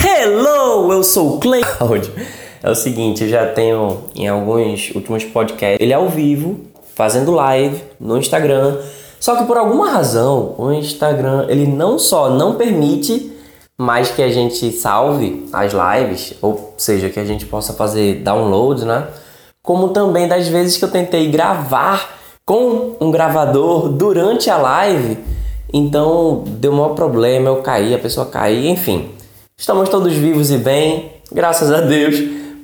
Hello, eu sou o Clay. É o seguinte, eu já tenho em alguns últimos podcasts ele é ao vivo, fazendo live no Instagram. Só que por alguma razão, o Instagram ele não só não permite mais que a gente salve as lives, ou seja, que a gente possa fazer downloads, né? Como também das vezes que eu tentei gravar com um gravador durante a live, então deu maior problema, eu caí, a pessoa caía, enfim. Estamos todos vivos e bem, graças a Deus,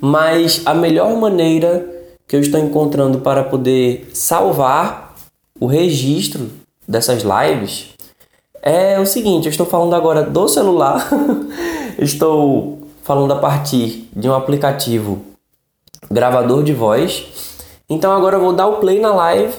mas a melhor maneira que eu estou encontrando para poder salvar o registro dessas lives é o seguinte, eu estou falando agora do celular, estou falando a partir de um aplicativo gravador de voz. Então agora eu vou dar o play na live,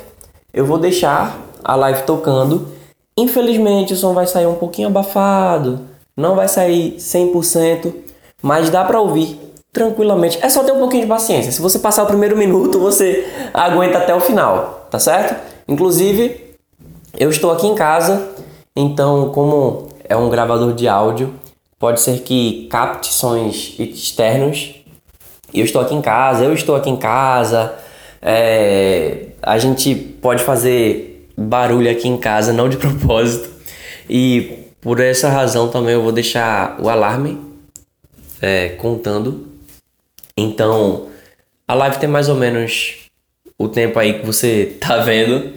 eu vou deixar a live tocando. Infelizmente o som vai sair um pouquinho abafado, não vai sair 100%, mas dá para ouvir tranquilamente. É só ter um pouquinho de paciência. Se você passar o primeiro minuto, você aguenta até o final, tá certo? Inclusive, eu estou aqui em casa então, como é um gravador de áudio, pode ser que capte sons externos. Eu estou aqui em casa, eu estou aqui em casa. É, a gente pode fazer barulho aqui em casa, não de propósito. E por essa razão também eu vou deixar o alarme é, contando. Então, a live tem mais ou menos o tempo aí que você tá vendo.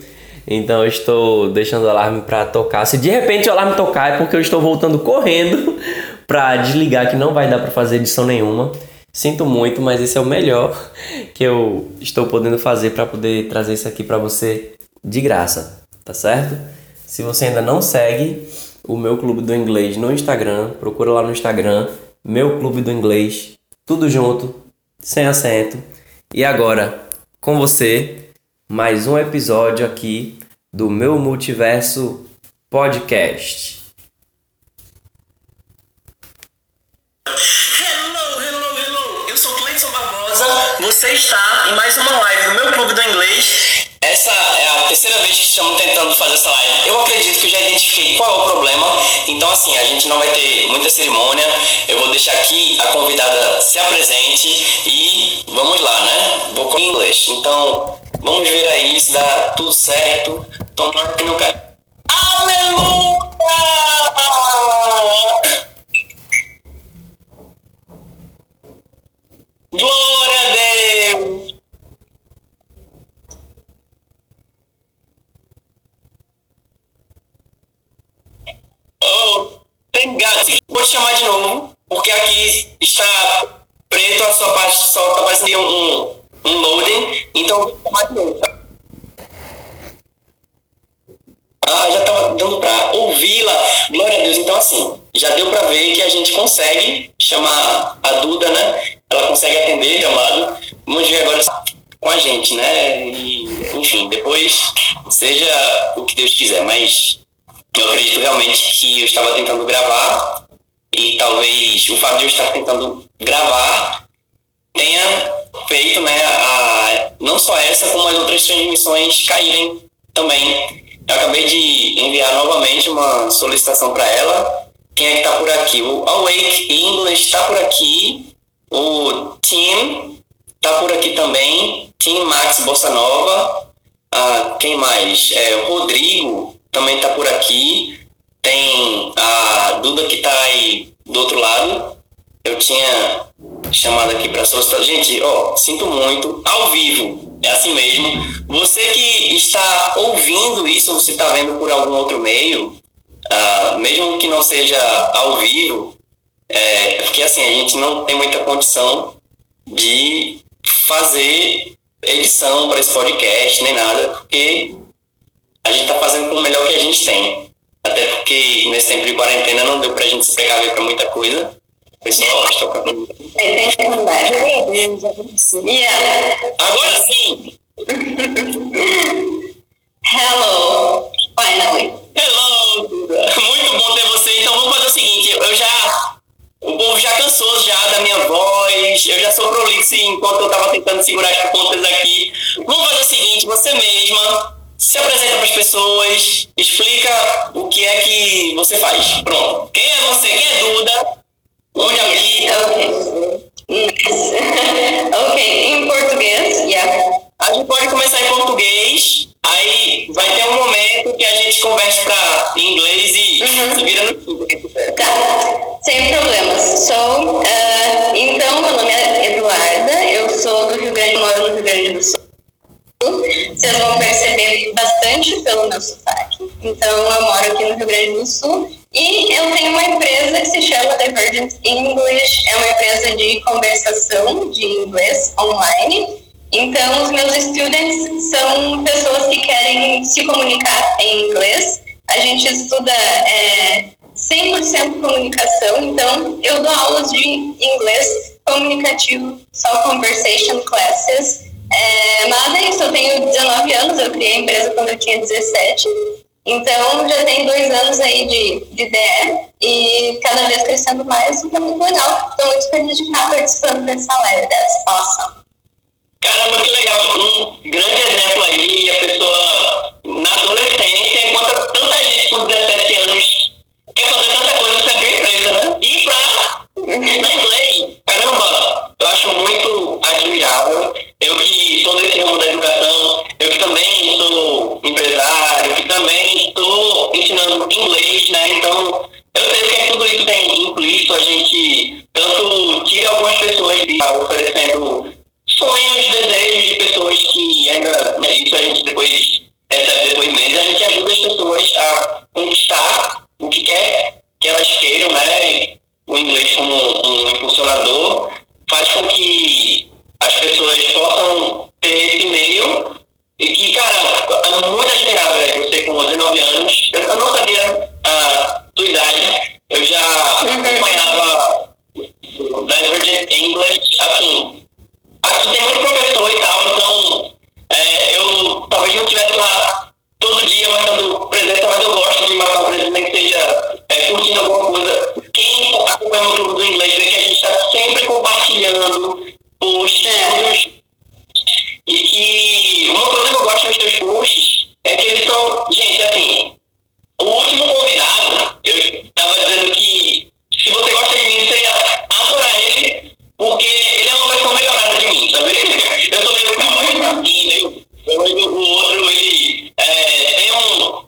Então eu estou deixando o alarme para tocar. Se de repente o alarme tocar é porque eu estou voltando correndo para desligar que não vai dar para fazer edição nenhuma. Sinto muito, mas esse é o melhor que eu estou podendo fazer para poder trazer isso aqui para você de graça, tá certo? Se você ainda não segue o meu clube do inglês no Instagram, procura lá no Instagram, meu clube do inglês, tudo junto, sem acento. E agora, com você, mais um episódio aqui do meu multiverso podcast. Você está em mais uma live do meu clube do inglês. Essa é a terceira vez que estamos tentando fazer essa live. Eu acredito que já identifiquei qual é o problema. Então, assim, a gente não vai ter muita cerimônia. Eu vou deixar aqui a convidada se apresente e vamos lá, né? Vou com inglês. Então, Vamos ver aí se dá tudo certo. Tomara que não cai. Aleluia! Glória a Deus! Oh, gato. Vou te chamar de novo, porque aqui está preto, a sua parte só está parecendo um, um loading, então mais novo. Ah, já estava dando para ouvi-la. Glória a Deus. Então, assim, já deu para ver que a gente consegue chamar a Duda, né? Ela consegue atender, amado. Vamos ver agora com a gente, né? E, enfim, depois seja o que Deus quiser. Mas eu acredito realmente que eu estava tentando gravar e talvez o fato de eu estar tentando gravar tenha feito né, a, não só essa, como as outras transmissões caírem também. Eu acabei de enviar novamente uma solicitação para ela. Quem é que está por aqui? O Awake English está por aqui. O Tim está por aqui também. Tim Max Bossa Nova. Ah, quem mais? É, o Rodrigo também está por aqui. Tem a Duda que está aí do outro lado. Eu tinha chamado aqui para solicitar. Gente, ó, sinto muito, ao vivo, é assim mesmo. Você que está ouvindo isso, você está vendo por algum outro meio, uh, mesmo que não seja ao vivo, é porque assim, a gente não tem muita condição de fazer edição para esse podcast, nem nada, porque a gente está fazendo com o melhor que a gente tem. Até porque nesse tempo de quarentena não deu para a gente se precaver para muita coisa. Pessoal, estou com Agora sim! Hello, finally. Hello, Muito bom ter você. Então vamos fazer o seguinte, eu já. O povo já cansou já da minha voz, eu já sou prolixo enquanto eu tava tentando segurar as pontas aqui. Vamos fazer o seguinte, você mesma se apresenta para as pessoas, explica o que é que você faz. Pronto. Quem é você? Quem é Duda? Onde habita? ok, em português, yeah. A gente pode começar em português, aí vai ter um momento que a gente converte para inglês e uhum. se vira no tudo. Tá, sem problemas. Sou, uh, então, meu nome é Eduarda, eu sou do Rio Grande, moro no Rio Grande do Sul. Vocês vão perceber bastante pelo meu sotaque. Então, eu moro aqui no Rio Grande do Sul e eu tenho uma empresa que se chama Divergent English. É uma empresa de conversação de inglês online. Então, os meus students são pessoas que querem se comunicar em inglês. A gente estuda é, 100% comunicação, então eu dou aulas de inglês comunicativo, só conversation classes. É, mas é isso, eu tenho 19 anos, eu criei a empresa quando eu tinha 17. Então já tem dois anos aí de, de DE e cada vez crescendo mais, então muito legal. Estou muito feliz de estar participando dessa live, that's awesome. Caramba, que legal. Um grande exemplo aí, a pessoa na adolescência encontra tanta gente com 17 anos quer fazer tanta coisa nessa empresa, né? E pra na inglês, caramba, eu acho muito admirável. Eu que estou nesse ramo da educação, eu que também sou empresário, que também estou ensinando inglês, né? Então, eu sei que tudo isso tem implícito, a gente tanto tira algumas pessoas de oferecendo sonhos, desejos de pessoas que ainda, né, isso a gente depois recebe depoimentos, a gente ajuda as pessoas a conquistar o que quer que elas queiram, né? O inglês como um impulsionador faz com que as pessoas possam ter esse meio e que, cara, é muito admirável né? você com 19 anos. Eu, não sabia a tua idade, eu já acompanhava Divergent English, assim, aqui tem muito professor e tal, então é, eu talvez não estivesse lá todo dia marcando presença, mas eu gosto de marcar presença, nem que seja é, curtindo alguma coisa. Quem acompanha o clube do inglês vê que a gente está sempre compartilhando posts e que uma coisa que eu gosto dos teus posts é que eles são, gente, assim, o último convidado, eu estava dizendo que se você gosta de mim, você ia adorar ele, porque ele é uma versão melhorada de mim, sabe? Eu sou meio camarada, O outro, ele é, tem um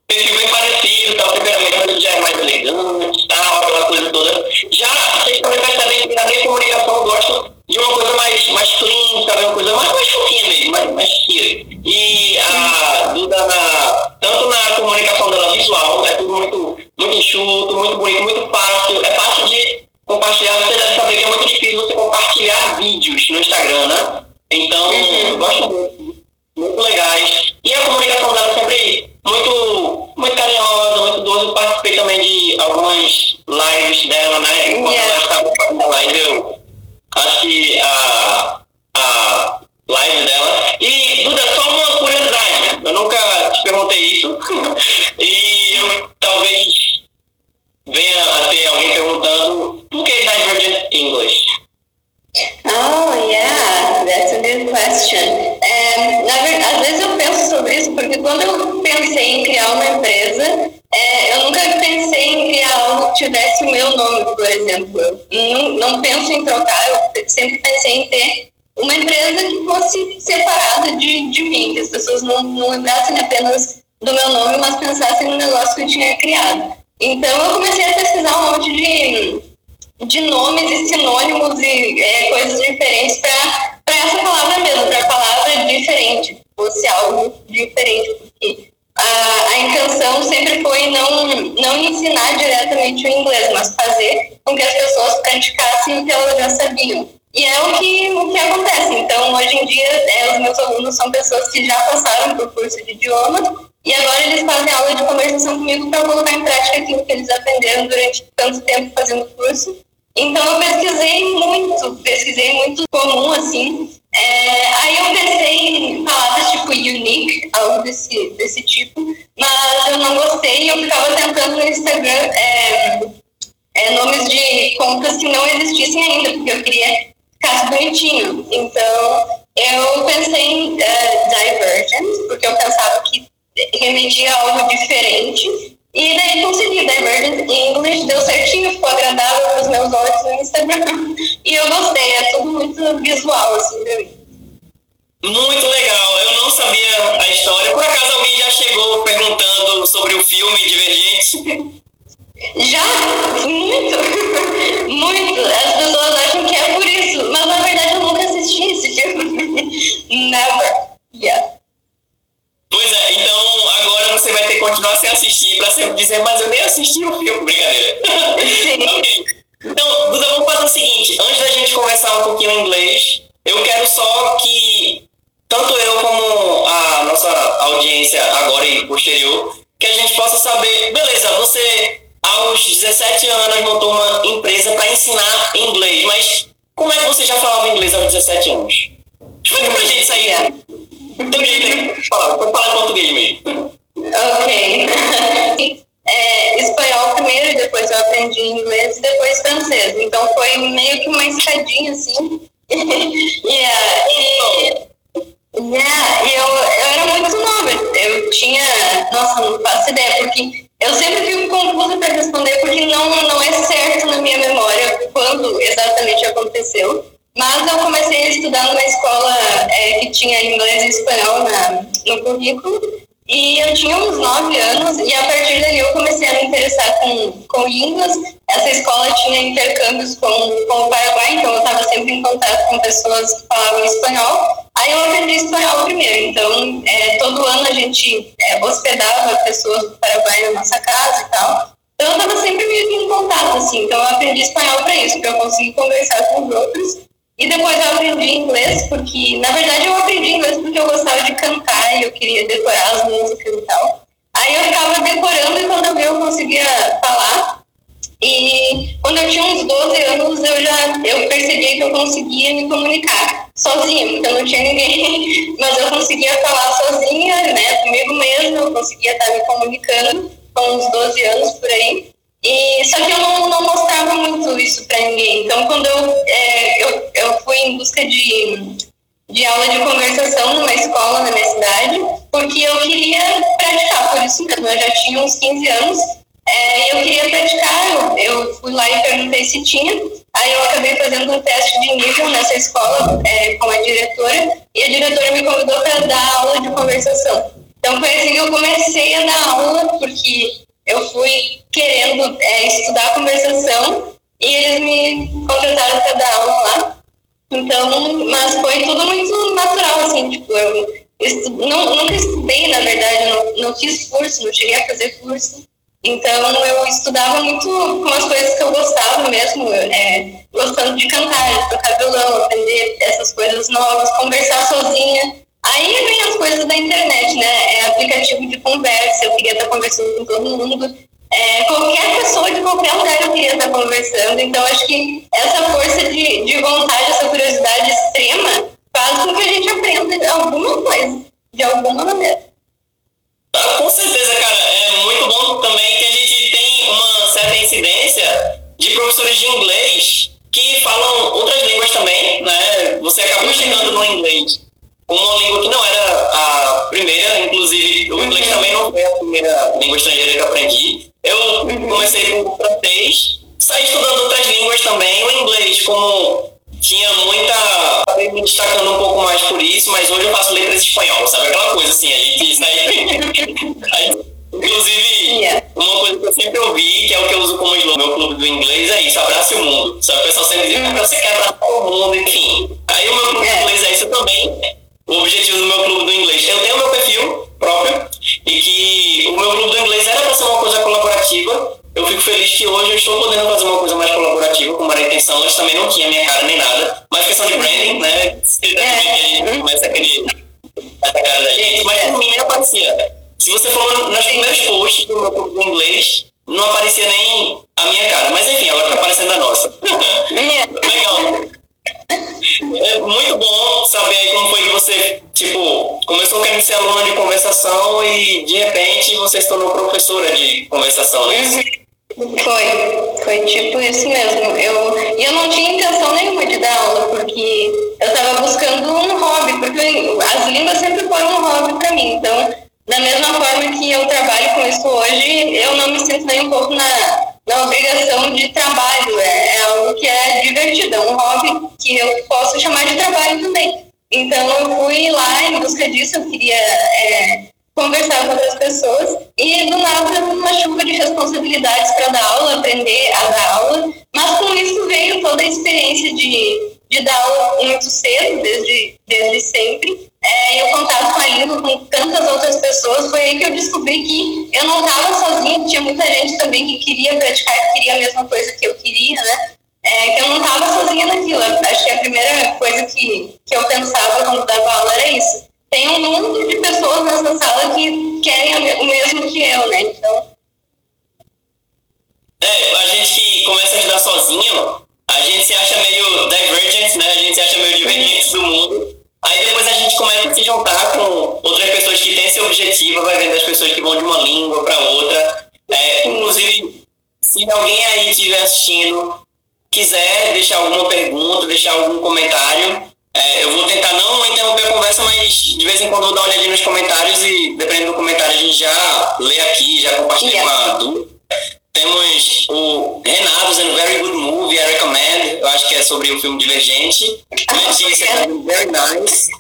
ficava tentando no Instagram é, é, nomes de contas que não existissem ainda, porque eu queria que ficasse bonitinho. Então eu pensei em uh, Divergent, porque eu pensava que remetia a algo diferente. E daí consegui Divergent English, deu certinho, ficou agradável para os meus olhos no Instagram. E eu gostei, é tudo muito visual, assim, pra mim. Muito legal. Eu não sabia a história. Por acaso alguém já chegou perguntando sobre o filme Divergente? Já? Muito! Muito! As pessoas acham que é por isso, mas na verdade eu nunca assisti esse filme. Never. Yeah. Pois é, então agora você vai ter que continuar sem assistir pra sempre dizer, mas eu nem assisti o filme, brincadeira. ok. Então, Duda, vamos fazer o seguinte, antes da gente conversar um pouquinho em inglês, eu quero só que tanto eu como a nossa audiência agora e posterior, que a gente possa saber, beleza, você aos 17 anos montou uma empresa para ensinar inglês, mas como é que você já falava inglês aos 17 anos? Explica pra gente isso aí. Então, gente, falar, pode falar em português mesmo. Ok. é, espanhol primeiro, depois eu aprendi inglês e depois francês. Então foi meio que uma escadinha assim. yeah, e Yeah, eu, eu era muito nova. Eu tinha. Nossa, não faço ideia, porque eu sempre fico confusa para responder, porque não, não é certo na minha memória quando exatamente aconteceu. Mas eu comecei a estudar numa escola é, que tinha inglês e espanhol na, no currículo. E eu tinha uns nove anos, e a partir dali eu comecei a me interessar com, com línguas. Essa escola tinha intercâmbios com, com o Paraguai, então eu estava sempre em contato com pessoas que falavam espanhol. Aí eu aprendi espanhol primeiro, então é, todo ano a gente é, hospedava pessoas do Paraguai na nossa casa e tal. Então eu estava sempre meio que em contato, assim. Então eu aprendi espanhol para isso, para eu conseguir conversar com os outros. E depois eu aprendi inglês, porque, na verdade, eu aprendi inglês porque eu gostava de cantar e eu queria decorar as músicas e tal. Aí eu ficava decorando e quando eu vi eu conseguia falar. E quando eu tinha uns 12 anos, eu já eu percebi que eu conseguia me comunicar sozinha, porque eu não tinha ninguém, mas eu conseguia falar sozinha, né, comigo mesma, eu conseguia estar me comunicando com uns 12 anos por aí. E, só que eu não, não mostrava muito isso para ninguém. Então, quando eu, é, eu, eu fui em busca de, de aula de conversação numa escola na minha cidade, porque eu queria praticar, por isso mesmo, eu já tinha uns 15 anos, é, eu queria praticar, eu, eu fui lá e perguntei se tinha, aí eu acabei fazendo um teste de nível nessa escola é, com a diretora, e a diretora me convidou para dar aula de conversação. Então foi assim que eu comecei a dar aula, porque eu fui querendo é, estudar conversação e eles me contrataram para dar aula lá. Então, mas foi tudo muito natural, assim, tipo, eu estu... não, nunca estudei, na verdade, não, não fiz curso, não cheguei a fazer curso. Então, eu estudava muito com as coisas que eu gostava mesmo, é, gostando de cantar, de tocar violão, aprender essas coisas novas, conversar sozinha. Aí vem as coisas da internet, né? É aplicativo de conversa, eu queria estar conversando com todo mundo. É, qualquer pessoa de qualquer lugar eu queria estar conversando. Então, acho que essa força de, de vontade, essa curiosidade extrema, faz com que a gente aprenda alguma coisa, de alguma maneira. Ah, com certeza, cara. É muito bom de professores de inglês que falam outras línguas também, né? Você acabou chegando no inglês uma língua que não era a primeira, inclusive o inglês também não foi a primeira língua estrangeira que eu aprendi. Eu comecei com o francês, saí estudando outras línguas também, o inglês, como tinha muita. me destacando um pouco mais por isso, mas hoje eu faço letras espanhol, sabe? Aquela coisa assim, a gente sai. Inclusive, uma coisa que eu sempre ouvi, que é o que eu uso como slogan, meu clube do inglês, é isso, abrace o mundo. Sabe? O pessoal sempre diz, ah, você quer abraçar o mundo, enfim. Aí o meu clube do inglês é isso também o objetivo do meu clube do inglês. Eu tenho meu perfil próprio e que o meu clube do inglês era para ser uma coisa colaborativa. Eu fico feliz que hoje eu estou podendo fazer uma coisa mais colaborativa, como era a intenção. Antes também não tinha minha cara nem nada. Mas questão de branding, né? É. Começa aquele, essa cara da gente. Mas por mim nem aparecia. Se você for nas primeiras posts do meu clube do inglês, não aparecia nem a minha cara. Mas enfim, ela está aparecendo a nossa. Legal. É muito bom saber aí como foi que você, tipo, começou querendo ser aluna de conversação e de repente você se tornou professora de conversação, né? Foi, foi tipo isso mesmo. Eu, e eu não tinha intenção nenhuma de dar aula, porque eu estava buscando um hobby, porque as línguas sempre foram um hobby para mim. Então, da mesma forma que eu trabalho com isso hoje, eu não me sinto nem um pouco na, na obrigação de trabalho. É, é algo que é divertido, é um hobby que eu posso chamar de trabalho também. Então eu fui lá em busca disso, eu queria é, conversar com outras pessoas e do nada uma chuva de responsabilidades para dar aula, aprender a dar aula, mas com isso veio toda a experiência de, de dar aula muito cedo, desde, desde sempre, é, e pessoas, foi aí que eu descobri que eu não estava sozinha, tinha muita gente também que queria praticar, que queria a mesma coisa que eu queria, né? É, que eu não estava sozinha naquilo. Acho que a primeira coisa que, que eu pensava quando dava aula era isso. Tem um mundo de pessoas nessa sala que querem o mesmo que eu, né? Então. É, a gente que começa a estudar sozinho, a gente se acha meio divergent, né? A gente se acha meio divergente do mundo. Aí depois a gente começa a se juntar com outras pessoas que têm esse objetivo, vai vendo as pessoas que vão de uma língua para outra. É, inclusive, se alguém aí estiver assistindo quiser deixar alguma pergunta, deixar algum comentário, é, eu vou tentar não interromper a conversa, mas de vez em quando eu vou dar uma olhadinha nos comentários e dependendo do comentário a gente já lê aqui, já compartilha yeah. uma dúvida. Temos o Renato dizendo Very Good Movie, I recommend. Eu acho que é sobre o filme Divergente. Letícia Very Nice.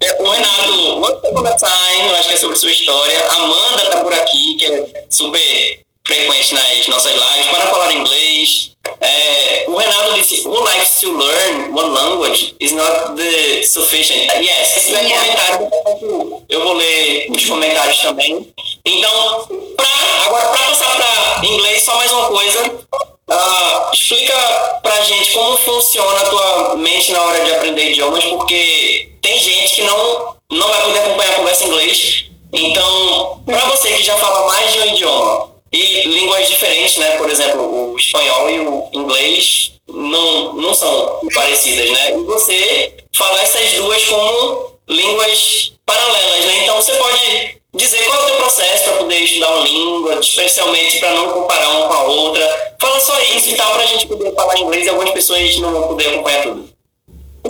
É, o Renato, Once Upon a Time, eu acho que é sobre sua história. Amanda tá por aqui, que é super frequente nas nossas lives, para falar inglês. É, o Renato disse, who likes to learn one language is not the sufficient. Yes, esse é comentário, eu vou ler os comentários também. Então, pra, agora para passar para inglês, só mais uma coisa. Uh, explica pra gente como funciona a tua mente na hora de aprender idiomas, porque tem gente que não, não vai poder acompanhar a conversa em inglês. Então, para você que já fala mais de um idioma, e línguas diferentes, né? Por exemplo, o espanhol e o inglês não, não são parecidas, né? E você fala essas duas como línguas paralelas, né? Então você pode dizer qual é o teu processo para poder estudar uma língua, especialmente para não comparar uma com a outra. Fala só isso e tal, para a gente poder falar inglês e algumas pessoas não vão poder acompanhar tudo.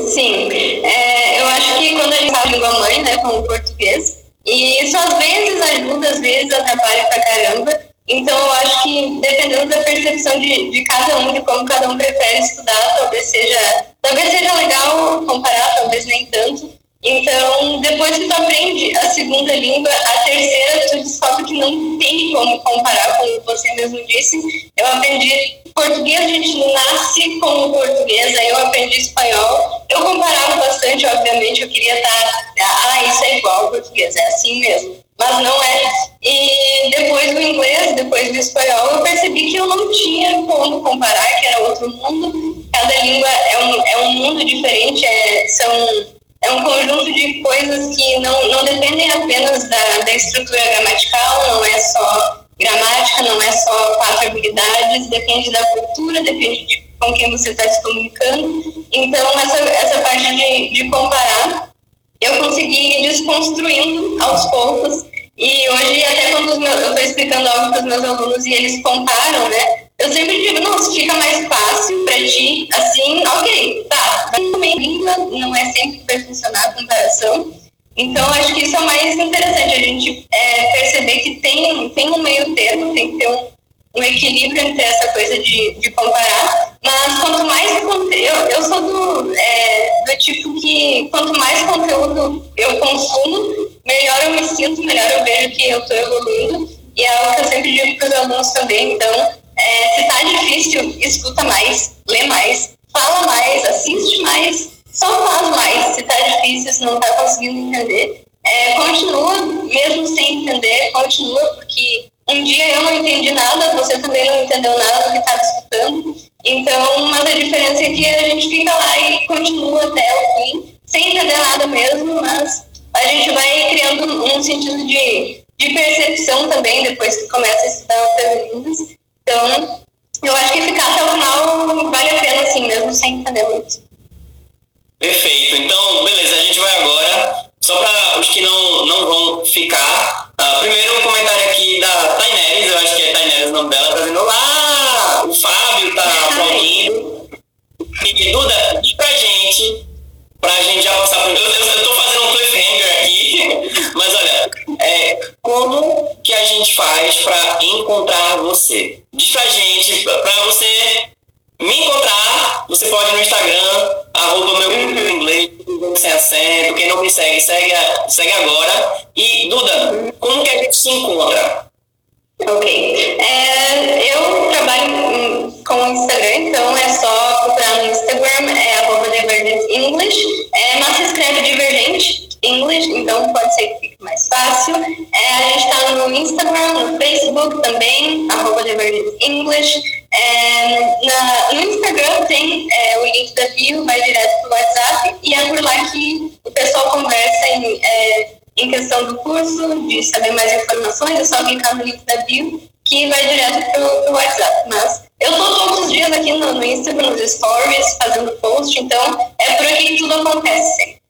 Sim, é, eu acho que quando a gente fala língua mãe, né, como português, e isso às vezes ajuda, às vezes atrapalha pra caramba, então, eu acho que dependendo da percepção de, de cada um, de como cada um prefere estudar, talvez seja, talvez seja legal comparar, talvez nem tanto. Então, depois que tu aprende a segunda língua, a terceira, tu descobre que não tem como comparar, como você mesmo disse. Eu aprendi português, a gente nasce como português, aí eu aprendi espanhol. Eu comparava bastante, obviamente, eu queria estar, ah, isso é igual ao português, é assim mesmo mas não é. E depois do inglês, depois do espanhol, eu percebi que eu não tinha como comparar, que era outro mundo. Cada língua é um, é um mundo diferente, é, são, é um conjunto de coisas que não, não dependem apenas da, da estrutura gramatical, não é só gramática, não é só quatro habilidades, depende da cultura, depende de com quem você está se comunicando. Então, essa, essa parte de, de comparar, eu consegui ir desconstruindo aos poucos e hoje, até quando eu estou explicando algo para os meus alunos e eles comparam, né? Eu sempre digo, nossa, fica mais fácil para ti, assim, ok, tá. Também língua não é sempre que vai funcionar a comparação. Então, acho que isso é mais interessante, a gente é, perceber que tem, tem um meio termo, tem que ter um, um equilíbrio entre essa coisa de, de comparar, mas quanto mais eu, eu sou do, é, do tipo que quanto mais conteúdo eu consumo, melhor eu me sinto, melhor eu vejo que eu estou evoluindo, e é algo que eu sempre digo para os alunos também, então, é, se está difícil, escuta mais, lê mais, fala mais, assiste mais, só faz mais, se está difícil, se não está conseguindo entender, é, continua, mesmo sem entender, continua, porque um dia eu não entendi nada, você também não entendeu nada do que estava escutando. Então, mas a diferença é que a gente fica lá e continua até o fim, sem entender nada mesmo, mas a gente vai criando um sentido de, de percepção também depois que começa a estudar outras línguas. Então, eu acho que ficar até o final vale a pena, assim, mesmo sem entender muito. Perfeito. Então, beleza, a gente vai agora. Só para os que não, não vão ficar, Uh, primeiro um comentário aqui da Taineres, eu acho que é Taineres o nome dela, tá dizendo Olá! O Fábio tá aplaudindo. E Duda, diz pra gente, pra gente já passar por. Eu, eu, eu tô fazendo um cliffhanger aqui, mas olha, é, como que a gente faz pra encontrar você? Diz pra gente, pra você me encontrar, você pode no Instagram, arroba meu inglês, sem acento. Quem não me segue, segue, segue agora. E, Duda, como que a gente se encontra? Ok. É, eu trabalho com o Instagram, então é só procurar no Instagram, é arroba Divergent English, é, mas se escreve Divergente English, então pode ser que fique mais fácil. É, a gente está no Instagram, no Facebook também, arroba Divergent English. É, na, no Instagram tem é, o link da bio, vai direto para o WhatsApp, e é por lá que o pessoal conversa em é, em questão do curso, de saber mais informações, é só clicar no link da bio que vai direto pro, pro WhatsApp. Mas eu tô todos os dias aqui no, no Instagram, nos stories, fazendo post, então é por aqui que tudo acontece.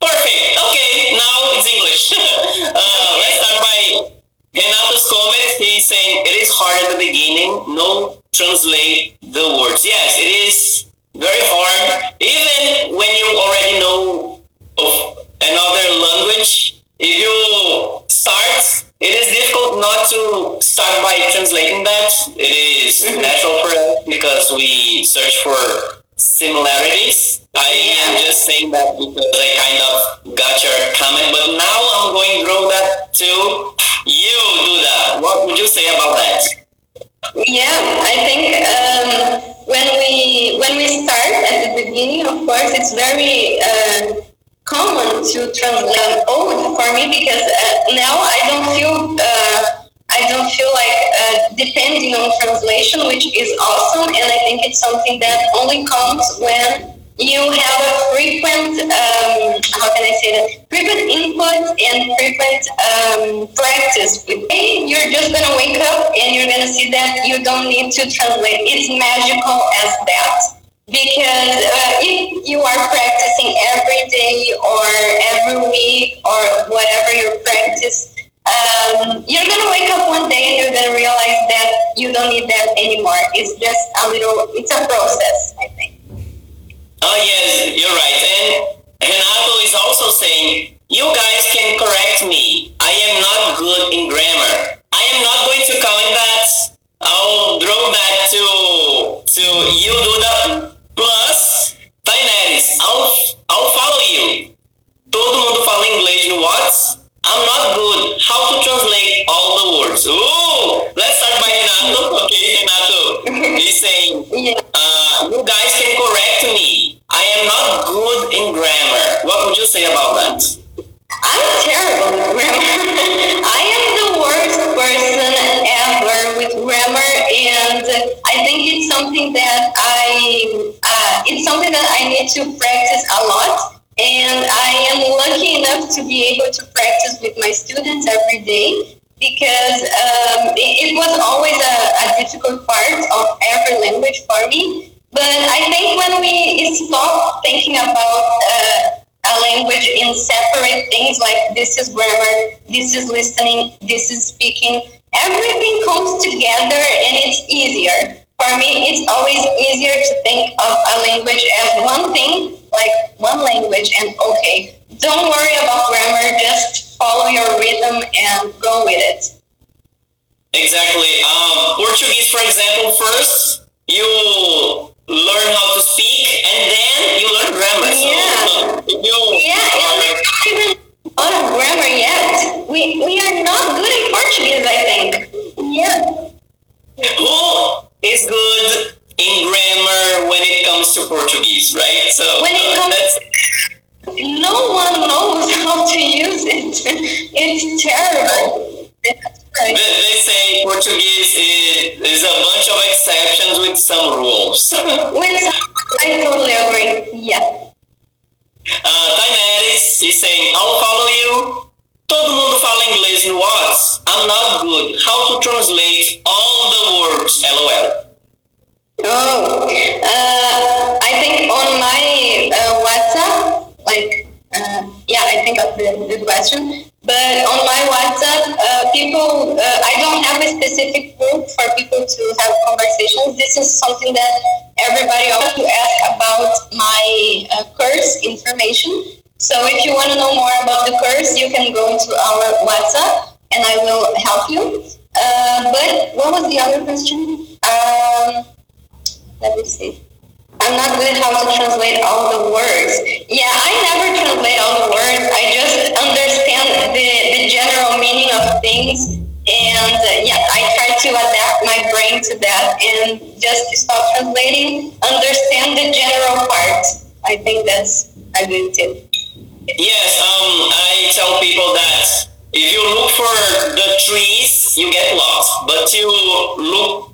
Perfect. Okay, now it's English. uh, let's start by Renato's comment. He's saying it is hard at the beginning. No translate the words. Yes, it is very hard. Even when you already know of another language, if you start, it is difficult not to start by translating that. It is mm-hmm. natural for us because we search for similarities. I am just saying that because I kind of got your comment, but now I'm going to through that to you, Duda. What would you say about that? Yeah, I think um, when we when we start at the beginning, of course, it's very uh, common to translate old for me because uh, now I don't feel uh, I don't feel like uh, depending on translation, which is awesome, and I think it's something that only comes when you have a frequent um, how can I say that frequent input and frequent um, practice it. You're just gonna wake up and you're gonna see that you don't need to translate. It's magical as that because uh, if you are practicing every day or every week or whatever you practice, um, you're gonna wake up one day and you're gonna realize that you don't need that anymore. It's just a little, it's a process, I think. Oh yes, you're right. And Renato is also saying, you guys can correct me. I am not good in grammar. I am not going to comment that. I'll draw that to to you do Plus, Daenerys, I'll, I'll follow you. Todo mundo fala inglês no Whats? I'm not good. How to translate all the words? Ooh, let's start by Renato. Okay, Renato. He's saying, uh, you guys can correct me. I am not good in grammar. What would you say about that? I'm terrible with grammar. I am the worst person ever with grammar, and I think it's something that I uh, it's something that I need to practice a lot. And I am lucky enough to be able to practice with my students every day because um, it, it, was always a, a difficult part of every language for me. But I think when we stop thinking about uh, a language in separate things like this is grammar, this is listening, this is speaking. Everything comes together and it's easier. For me, it's always easier to think of a language as one thing, like one language, and okay, don't worry about grammar, just follow your rhythm and go with it. Exactly. Um, Portuguese, for example, first you learn how to speak and then you learn grammar. Yeah. So, you yeah, and we're not even out of grammar yet. We, we are not good in Portuguese, I think. Yeah. Who is good in grammar when it comes to Portuguese, right? So when it uh, comes, no one knows how to use it. It's terrible. They, they say Portuguese is, is a bunch of exceptions with some rules. with I totally agree. Yeah. Uh, Daenerys is saying, I'll follow you. Todo mundo fala inglês no Whats. I'm not good. How to translate all the words? LOL. Oh, uh, I think on my uh, WhatsApp, like, uh, yeah, I think of the, the question. But on my WhatsApp, uh, people, uh, I don't have a specific group for people to have conversations. This is something that everybody also ask about my uh, course information. So if you want to know more about the course, you can go into our WhatsApp and I will help you. Uh, but what was the other question? Um, let me see. I'm not good how to translate all the words. Yeah, I never translate all the words. I just understand the, the general meaning of things. And uh, yeah, I try to adapt my brain to that and just stop translating, understand the general part. I think that's a good tip. Yes, um, I tell people that if you look for the trees, you get lost. But you look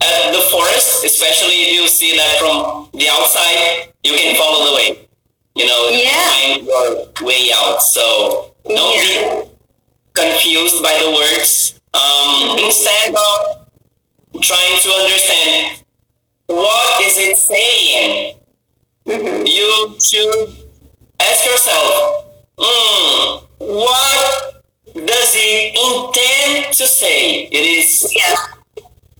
at the forest, especially if you see that from the outside, you can follow the way. You know, Yeah. find your way out. So don't Yeah. be confused by the words. Um, instead of trying to understand what is it saying, you should ask yourself, hmm, what does it intend to say? It is Yeah.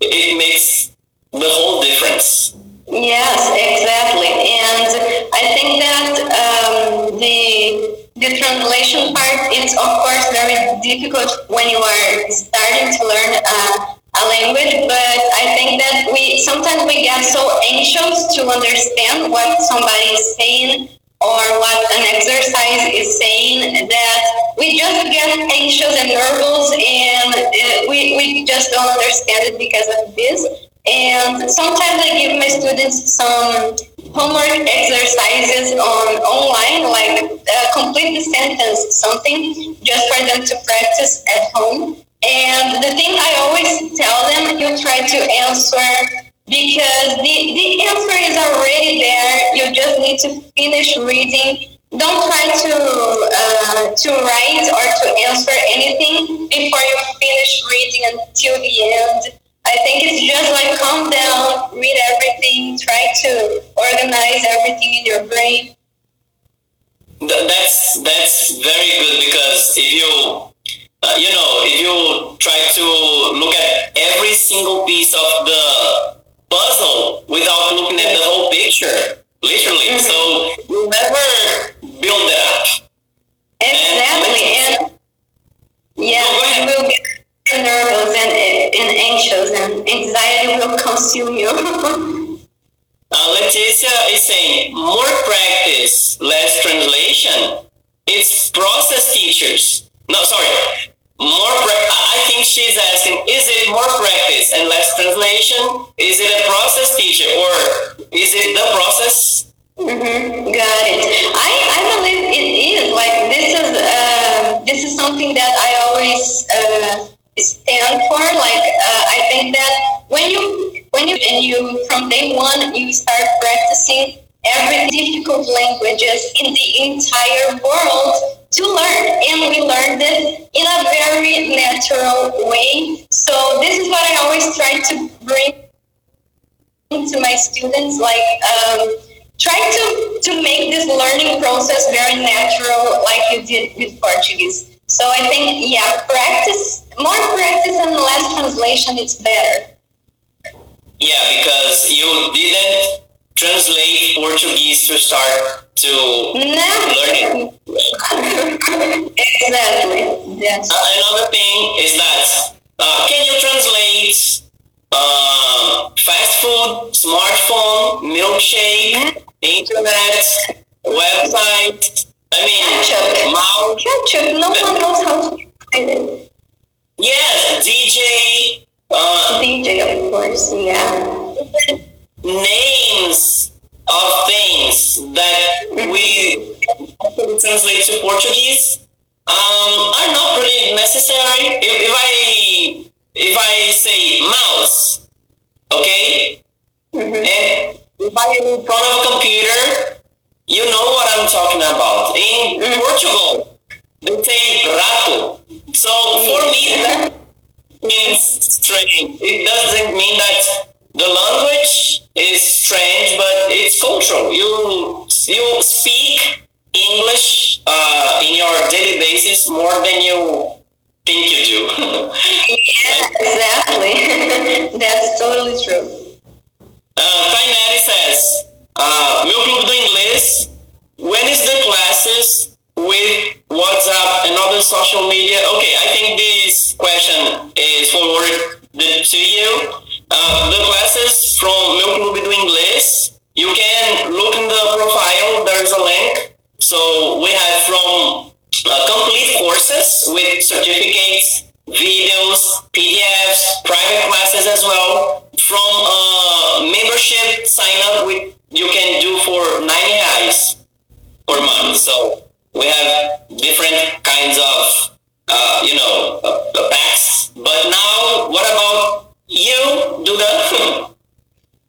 It makes the whole difference. Yes, exactly. And I think that um, the the translation part is of course very difficult when you are starting to learn a language. But I think that we sometimes we get so anxious to understand what somebody is saying or what an exercise is saying that we just get anxious and nervous and uh, we, we just don't understand it because of this. And sometimes I give my students some homework exercises on online, like uh, complete the sentence, something just for them to practice at home. And the thing I always tell them, you try to answer because the, the answer is already there. You just need to finish reading. Don't try to uh, to write or to answer anything before you finish reading until the end. I think it's just like calm down, read everything, try to organize everything in your brain. That's that's very good because if you uh, you know if you try to look at every single piece of the puzzle without looking at the whole picture, literally, so you never build it up. Exactly, and yeah, Go ahead. you will get nervous and, and anxious, and anxiety will consume you. Uh, Leticia is saying more practice, less translation. It's process teachers. No, sorry. More. Pra- I think she's asking: Is it more practice and less translation? Is it a process teacher or is it the process? hmm Got it. I, I believe it is like this is uh, this is something that I always uh, stand for. Like uh, I think that when you when you and you from day one you start practicing every difficult languages in the entire world to learn, and we learned it in a very natural way. So this is what I always try to bring to my students like um, try to to make this learning process very natural like you did with portuguese so i think yeah practice more practice and less translation it's better Yeah, because you didn't translate Portuguese to start to learn it. exactly that's Uh, another thing is that uh, can you translate uh, fast food, smartphone, milkshake, internet, website? I mean, Ketchup. mouse. ketchup no one knows how to find it Yes, DJ. Uh, dj of course yeah names of things that we translate to Portuguese um, are not really necessary. If, if I if I say mouse, okay, mm-hmm. and if I am in front of a computer, you know what I'm talking about. In mm-hmm. Portugal, they say rato. So for me, mm-hmm. that means strange. It doesn't mean that the language is strange, but it's cultural. You you speak English uh, in your daily basis more than you think you do. yeah exactly that's totally true uh, Tainari says, uh, meu clube do inglês, when is the classes with WhatsApp and other social media? Okay, I think this question is forwarded to you. Uh, the classes from meu clube do inglês, you can look in the profile. There's a link. So we have from uh, complete courses with certificates, videos, PDFs, private classes as well. From uh, membership sign up with you can do for 90 reais per month. So we have different kinds of uh, you know uh, packs. But now, what about you, Duda?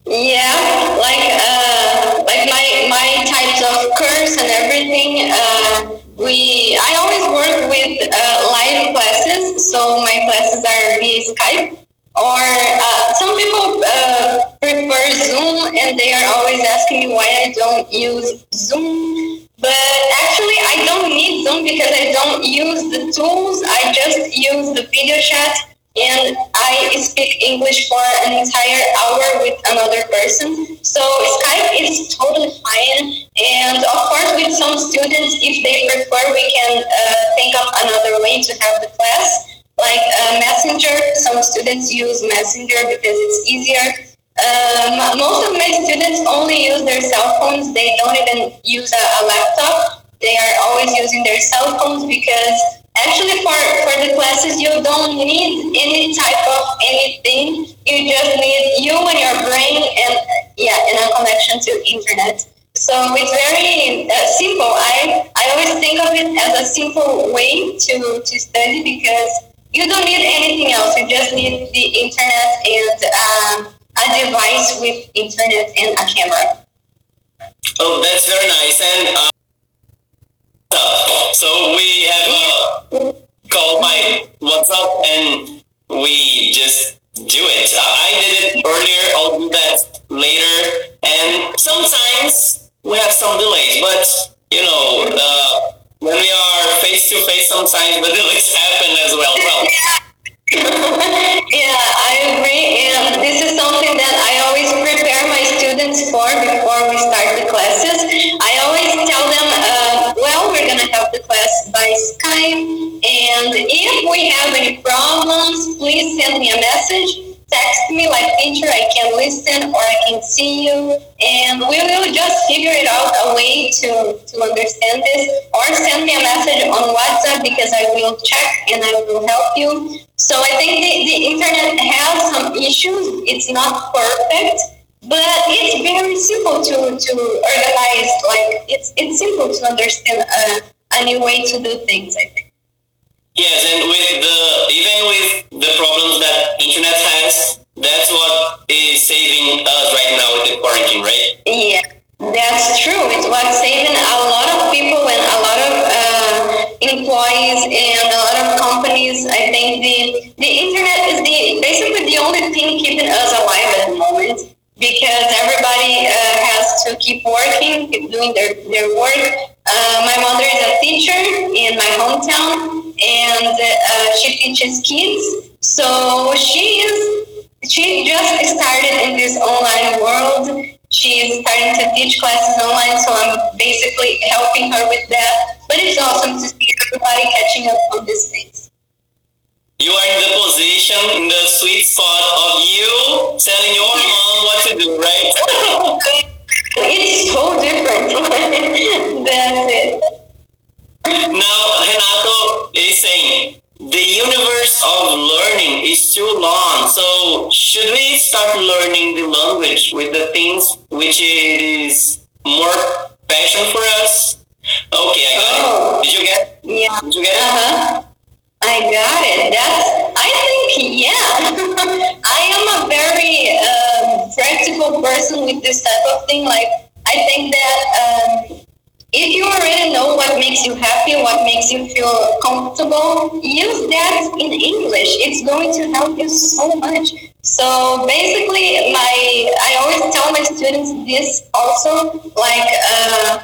Yeah, like uh, like my my types of course and everything. Uh, we I always work with uh, live classes, so my classes are via Skype. Or uh, some people uh, prefer Zoom, and they are always asking me why I don't use Zoom. But actually, I don't need Zoom because I don't use the tools. I just use the video chat and I speak English for an entire hour with another person. So Skype is totally fine. And of course, with some students, if they prefer, we can uh, think of another way to have the class, like Messenger. Some students use Messenger because it's easier. Um, most of my students only use their cell phones. They don't even use a, a laptop. They are always using their cell phones because Actually, for, for the classes, you don't need any type of anything. You just need you and your brain and yeah, and a connection to internet. So it's very uh, simple. I, I always think of it as a simple way to, to study because you don't need anything else. You just need the internet and um, a device with internet and a camera. Oh, that's very nice. And uh, so we have a call by WhatsApp and we just do it. I did it earlier, I'll do that later. And sometimes we have some delays, but you know, uh, when we are face to face, sometimes the delays happen as well. Well, yeah, I agree. And this is something that I always prepare my students for before we start the classes. I always tell them, uh, well, we're going to have the class by Skype. And if we have any problems, please send me a message text me like teacher i can listen or i can see you. And we will just figure it out a way to to understand this. Or send me a message on whatsapp because i will check and i will help you. So i think the, the internet has some issues. It's not perfect but it's very simple to to organize. Like it's it's simple to understand a, a new way to do things i think Yes, and with the even with the problems that internet has, that's what is saving us right now with the quarantine, right? Yeah, that's true. It's what's saving a lot of people and a lot of uh, employees and a lot of companies. I think the the internet is the basically the only thing keeping us alive at the moment because everybody uh, has to keep working, keep doing their, their work. Uh, my mother is a teacher in my hometown, and uh, she teaches kids. So she is she just started in this online world. She is starting to teach classes online, so I'm basically helping her with that. But it's awesome to see everybody catching up on these things. You are in the position, in the sweet spot of you telling your mom what to do, right? it's so different. That's it. Now, Renato is saying the universe of learning is too long. So, should we start learning the language with the things which it is more passion for us? Okay, I got oh. it. Did you get? Yeah. Did you get it? Uh-huh. I got it. That's. I think yeah. I am a very um, practical person with this type of thing. Like I think that um, if you already know what makes you happy, what makes you feel comfortable, use that in English. It's going to help you so much. So basically, my I always tell my students this also, like, uh,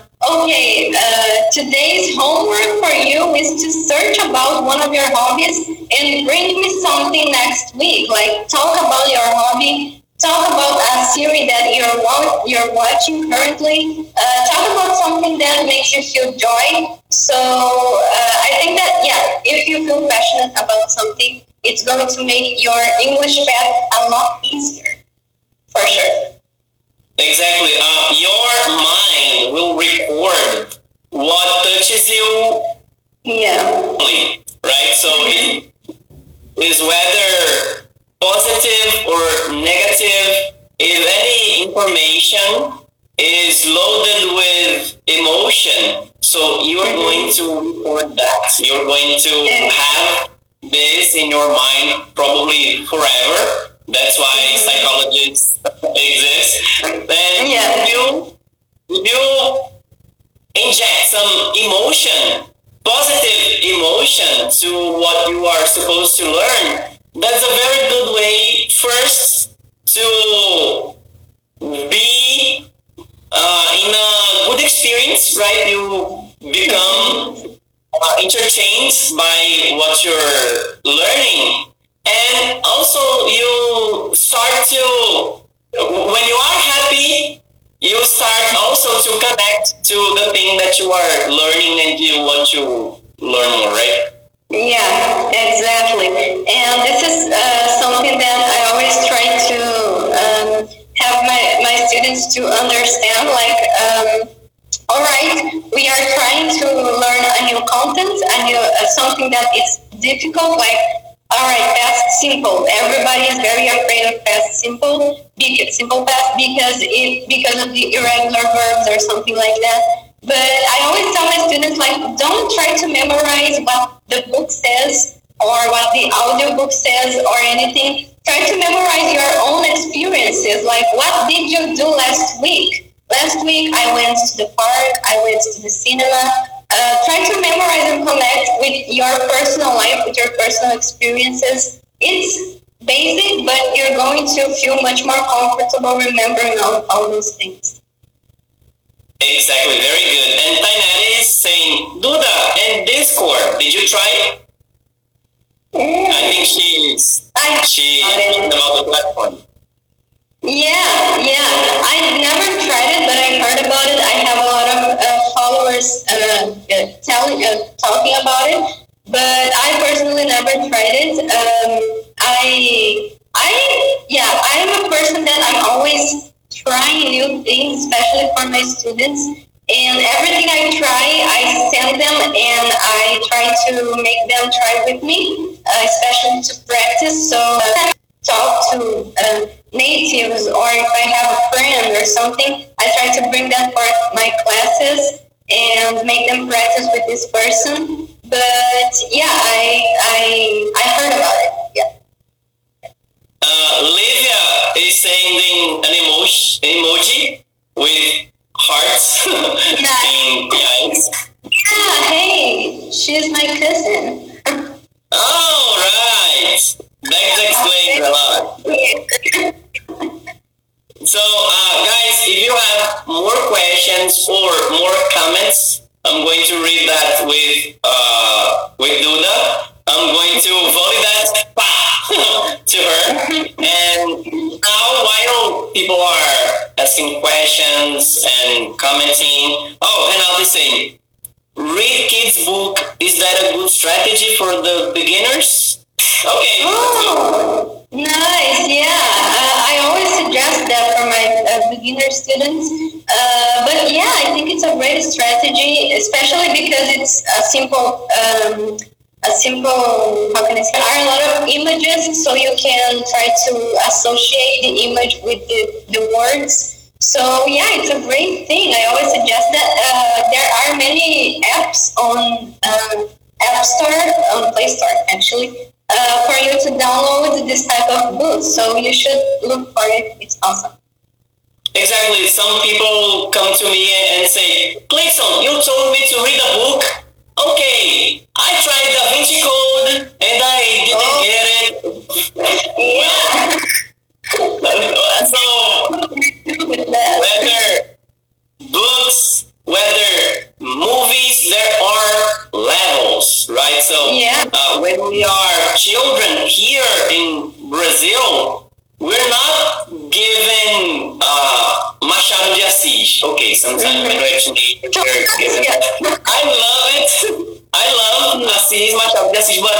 today's homework for you is to search about one of your hobbies and bring me something next week. Like, talk about your hobby talk about a series that you're you're watching currently. Uh, talk about something that makes you feel joy. So uh, I think that yeah, if you feel passionate about something, it's going to make your English path a lot easier, for sure. Exactly. Uh, your mind will record what touches you Yeah. only, right? So it is whether positive or negative, if any information is loaded with emotion, so you are going to record that. You're going to have this in your mind probably forever. That's why psychologists exist. Then Yeah. you you inject some emotion, positive emotion to what you are supposed to learn, that's a very good way first to be uh, in a good experience, right? You become uh, entertained by what you're learning. And also you start to, when you are happy, you start also to connect to the thing that you are learning and you want to learn more, right? Yeah, exactly. And this is uh, something that I always try to um, have my, my students to understand. Like, um, all right, we are trying to learn a new content, a new uh, something that is difficult. Like, all right, past simple. Everybody is very afraid of past simple, because, simple past because it because of the irregular verbs or something like that. But I always tell my students like, don't try to memorize what the book says or what the audiobook says or anything. Try to memorize your own experiences. Like, what did you do last week? Last week, I went to the park. I went to the cinema. Uh, try to memorize and connect with your personal life, with your personal experiences. It's basic, but you're going to feel much more comfortable remembering all, all those things. Exactly, very good. And Tainari is saying, Duda and Discord, did you try? I think she's I she talking about the platform. Yeah, yeah. I never tried it, but I heard about it. I have a lot of uh, followers uh, uh, telling, uh, talking about it, but I personally never tried it. Um, I, I, yeah, I'm a person that I'm always trying new things, especially for my students. And everything I try, I send them and I try to make them try with me, uh, especially to practice. So talk to uh, natives or if I have a friend or something, I try to bring them for my classes and make them practice with this person. But yeah, I I I heard about it. Yeah. Uh, Livia is sending an emoji, emoji with hearts in the eyes. Yeah, hey, she's my cousin. Oh, right. That explains a lot. So, uh, guys, if you have more questions or more comments, I'm going to read that with uh, with Duda. I'm going to volley that to her. And now, while people are asking questions and commenting, oh, and I'll be saying, read kids' book. Is that a good strategy for the beginners? Okay. Oh, nice. Yeah, uh, I always suggest that for my uh, beginner students. Uh, but yeah, I think it's a great strategy, especially because it's a simple, um, a simple. How can I say? Are a lot of images, so you can try to associate the image with the, the words. So yeah, it's a great thing. I always suggest that. Uh, there are many apps on um, App Store, on Play Store actually, uh, for you to download this type of book. So you should look for it. It's awesome. Exactly. Some people come to me and say, Clayton, you told me to read a book. Okay, I tried Da Vinci Code and I didn't Oh. get it. Yeah. so whether books, whether movies, there are levels, right? So Yeah. uh, when we are children here in Brazil, we're not given uh, Machado de Assis. Okay, sometimes Mhm. Know actually we're given. Yeah. I love it. I love Assis, Machado de Assis, but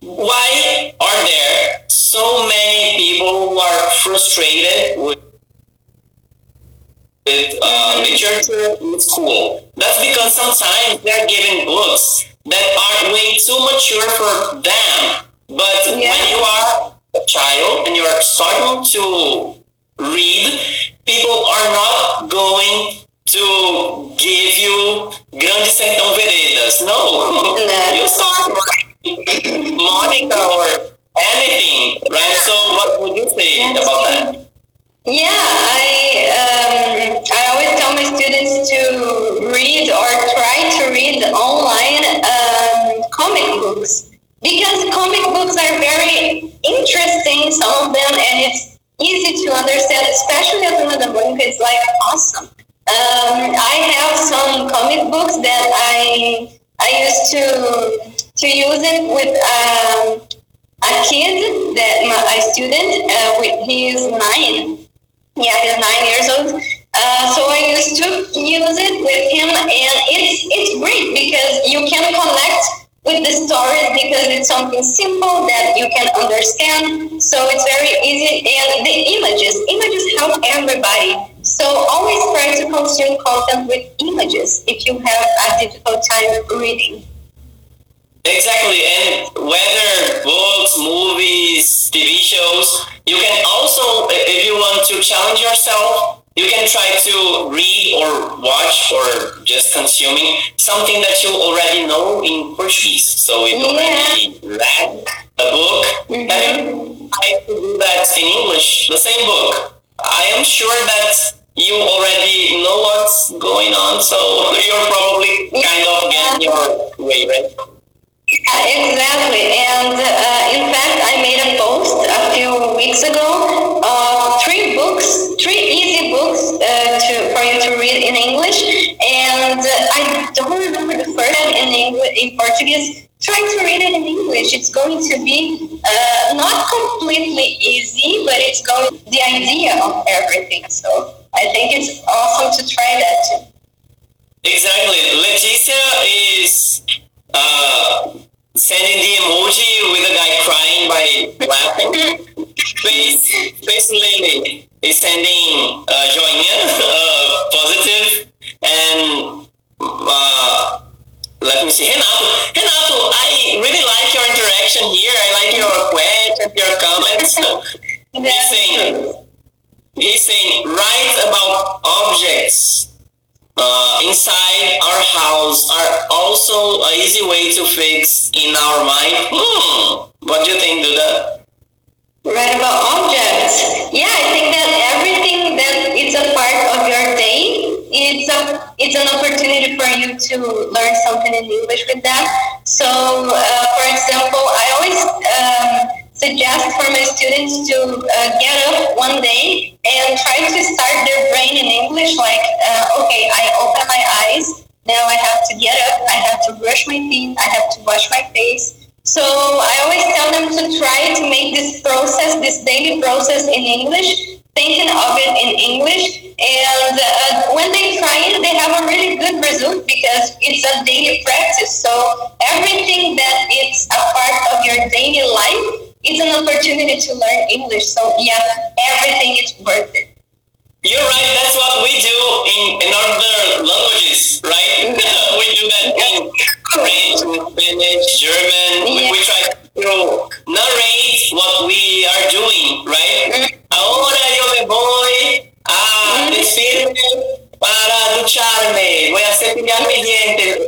why are there so many people who are frustrated with with uh, literature in school. That's because sometimes they're given books that are way too mature for them. But Yeah. when you are a child and you're starting to read, people are not going to give you Grande Sertão Veredas. No. No. you start Monica or anything, right? So what would you say about that? Yeah, I um, I always tell my students to read or try to read online um, comic books because comic books are very interesting, some of them, and it's easy to understand, especially as another book. It's like awesome. Um, I have some comic books that I I used to to use it with um, a kid that my a student. Uh, with, he is nine. Yeah, he's nine years old. Uh, so I used to use it with him, and it's it's great because you can connect with the stories because it's something simple that you can understand. So it's very easy, and the images images help everybody. So always try to consume content with images if you have a difficult time reading. Exactly, and whether books, movies, TV shows, you can also, if you want to challenge yourself, you can try to read or watch or just consuming something that you already know in Portuguese. So you already read a book, mm-hmm. have you tried to do that in English? The same book. I am sure that you already know what's going on, so you're probably kind of getting your way, right? Exactly. And uh, in fact, I made a post a few weeks ago of three books, three easy books uh, to for you to read in English. And uh, I don't remember the first one in English, in Portuguese. Try to read it in English. It's going to be uh, not completely easy, but it's going the idea of everything. So I think it's awesome to try that too. Exactly. Leticia is uh, sending the emoji with a guy crying by laughing. Face, Face Lily is sending uh, joinha, uh, positive, and uh, let me see, Renato. Renato, I really like your interaction here. I like your questions, your comments. he's saying, he's saying, write about objects uh, inside our house are also an easy way to fix in our mind. Hmm. What do you think, Duda? Right about objects. Yeah, I think that everything that is a part of your day, it's a it's an opportunity for you to learn something in English with that. So, uh, for example, I always um, suggest for my students to uh, get up one day and try to start their brain in English. Like, uh, okay, I open my eyes. Now I have to get up. I have to brush my teeth. I have to wash my face. So I always tell them to try to make this process, this daily process in English, thinking of it in English. And uh, when they try it, they have a really good result because it's a daily practice. So everything that is a part of your daily life is an opportunity to learn English. So yeah, everything is worth it. You're right. That's what we do in, in other languages, right? Mm-hmm. we do that in French, Spanish, German. We, we try to narrate what we are doing, right? Mm-hmm. Ahora yo me voy a mm-hmm. decirme para ducharme. Voy a cepillar mis dientes.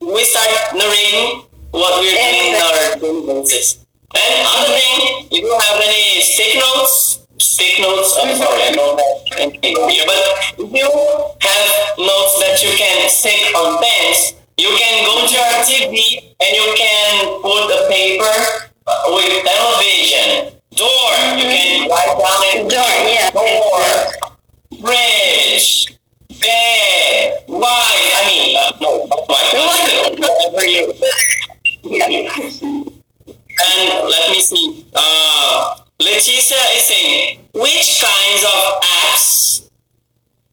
We start narrating what we're doing in our basis. And other thing, if you have any stick notes, stick notes. I'm sorry, I don't have anything here, but if you have notes that you can stick on pens, you can go to your TV and you can put a paper with television, door. You can write down it. Door, yeah. Door, bridge, bed, wife. I mean, uh, no, wife. Whatever you. And let me see. Uh, Leticia is saying, which kinds of apps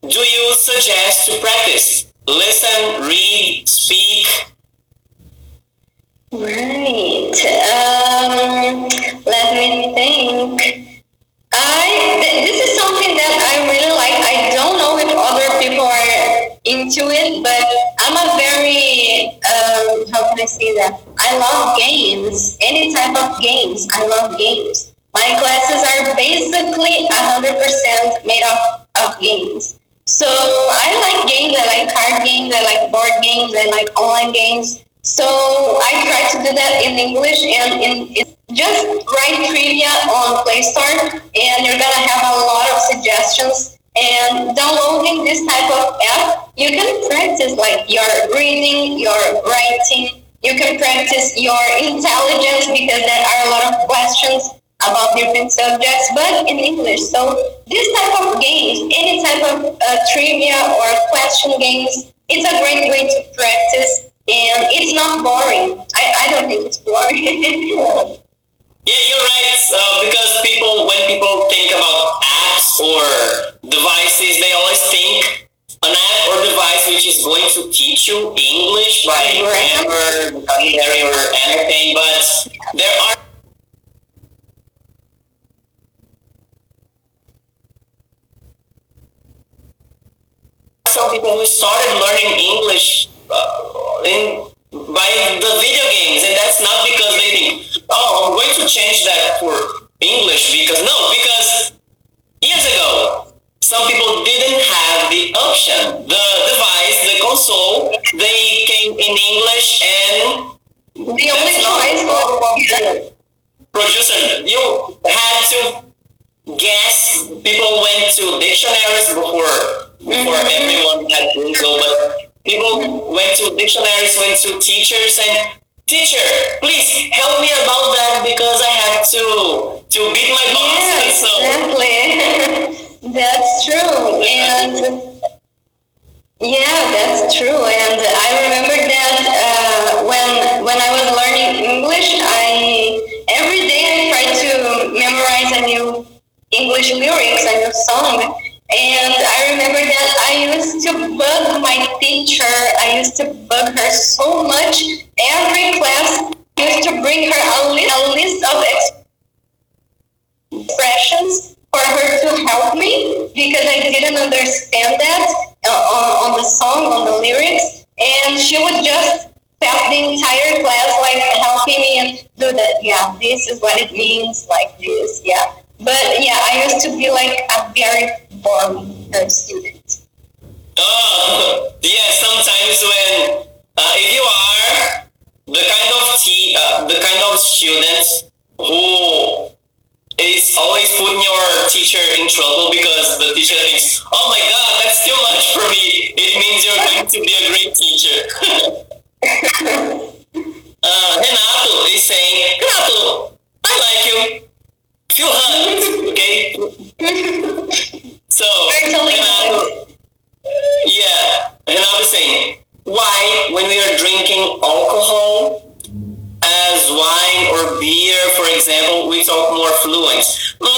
do you suggest to practice? Listen, read, speak. Right. Um, let me think. I th- this is something that I really like. I don't know if other into it, but I'm a very um, how can I say that? I love games, any type of games. I love games. My classes are basically 100% made up of games. So I like games. I like card games. I like board games. I like online games. So I try to do that in English and in, in just write trivia on Play Store, and you're gonna have a lot of suggestions. And downloading this type of app, you can practice like your reading, your writing. You can practice your intelligence because there are a lot of questions about different subjects, but in English. So this type of games, any type of uh, trivia or question games, it's a great way to practice, and it's not boring. I, I don't think it's boring. Yeah, you're right. Uh, because people, when people think about apps or devices, they always think an app or device which is going to teach you English by grammar, vocabulary, or anything. But there are some people who started learning English uh, in by the video games, and that's not because they think, oh, I'm going to change that for English because no, because years ago, some people didn't have the option. The device, the console, they came in English and the only choice was producer, you had to guess. People went to dictionaries before before Mhm. everyone had Google, but people went to dictionaries, went to teachers, and teacher, please help me about that because I have to to beat my boss. Yeah, So exactly. that's true. And yeah, that's true. And I remember that uh, when when I was learning English, I every day I tried to memorize a new English lyrics, a new song. And I remember that I used to bug my teacher. I used to bug her so much. Every class used to bring her a, li- a list of ex- expressions for her to help me because I didn't understand that uh, on, on the song, on the lyrics. And she would just spend the entire class like helping me and do that. Yeah, this is what it means, like this. Yeah. But yeah, I used to be like a very boring uh, student. Oh, yeah. Sometimes when uh, if you are the kind of te- uh, the kind of student who is always putting your teacher in trouble because the teacher thinks, "Oh my God, that's too much for me." It means you're going to be a great teacher. uh, Renato is saying, "Renato, I like you. Few hugs, okay?" so Renato. Yeah, and I was saying, why, when we are drinking alcohol, as wine or beer, for example, we talk more fluent. Mm,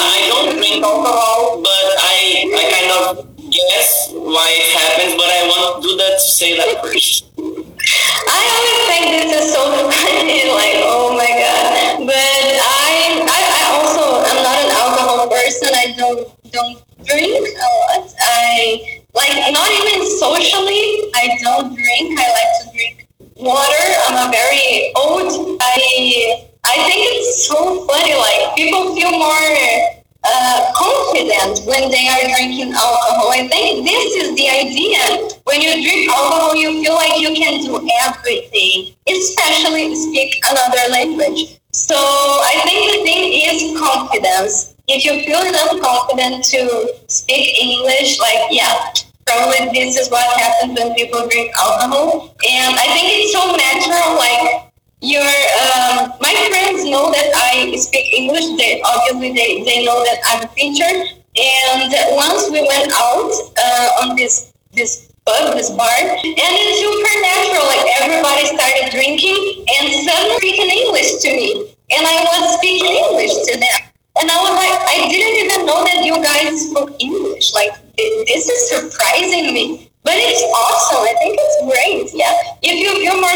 I don't drink alcohol, but I, I kind of guess why it happens, but I want to do that to say that first. I always think this is so funny, like, oh my god. But I, I, I also I'm not an alcohol person. I don't don't drink a lot. I like not even socially. I don't drink. I like to drink water. I'm a very old. I I think it's so funny. Like people feel more uh, confident when they are drinking alcohol. I think this is the idea. When you drink alcohol, you feel like you can do everything, especially speak another language. So I think the thing is confidence. If you feel enough confident to speak English, like yeah, probably this is what happens when people drink alcohol. And I think it's so natural, like your um, my friends know that I speak English. They obviously they, they know that I'm a teacher. And once we went out uh, on this this pub, this bar, and it's super natural. Like everybody started drinking and suddenly speaking English to me, and I was speaking English to them. And I was like, I didn't even know that you guys spoke English. Like this is surprising me. But it's awesome. I think it's great. Yeah. If you feel more